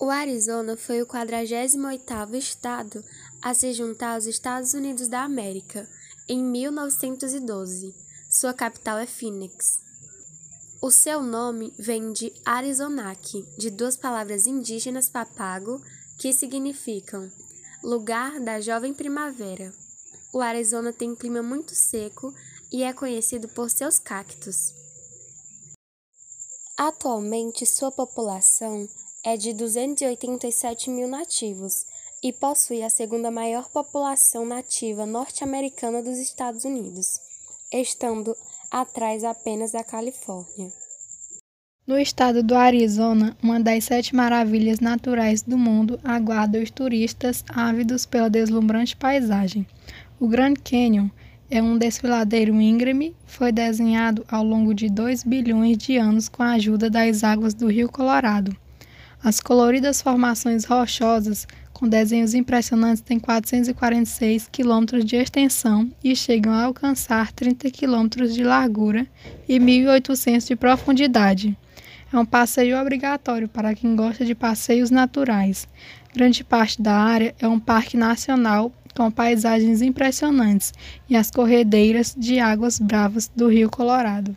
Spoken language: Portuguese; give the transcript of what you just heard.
O Arizona foi o 48º estado a se juntar aos Estados Unidos da América em 1912. Sua capital é Phoenix. O seu nome vem de Arizonac, de duas palavras indígenas papago que significam lugar da jovem primavera. O Arizona tem um clima muito seco e é conhecido por seus cactos. Atualmente, sua população é de 287 mil nativos e possui a segunda maior população nativa norte-americana dos Estados Unidos, estando atrás apenas da Califórnia. No estado do Arizona, uma das sete maravilhas naturais do mundo aguarda os turistas ávidos pela deslumbrante paisagem. O Grand Canyon é um desfiladeiro íngreme, foi desenhado ao longo de 2 bilhões de anos com a ajuda das águas do Rio Colorado. As coloridas formações rochosas, com desenhos impressionantes, têm 446 quilômetros de extensão e chegam a alcançar 30 quilômetros de largura e 1.800 de profundidade. É um passeio obrigatório para quem gosta de passeios naturais. Grande parte da área é um parque nacional com paisagens impressionantes e as corredeiras de águas bravas do Rio Colorado.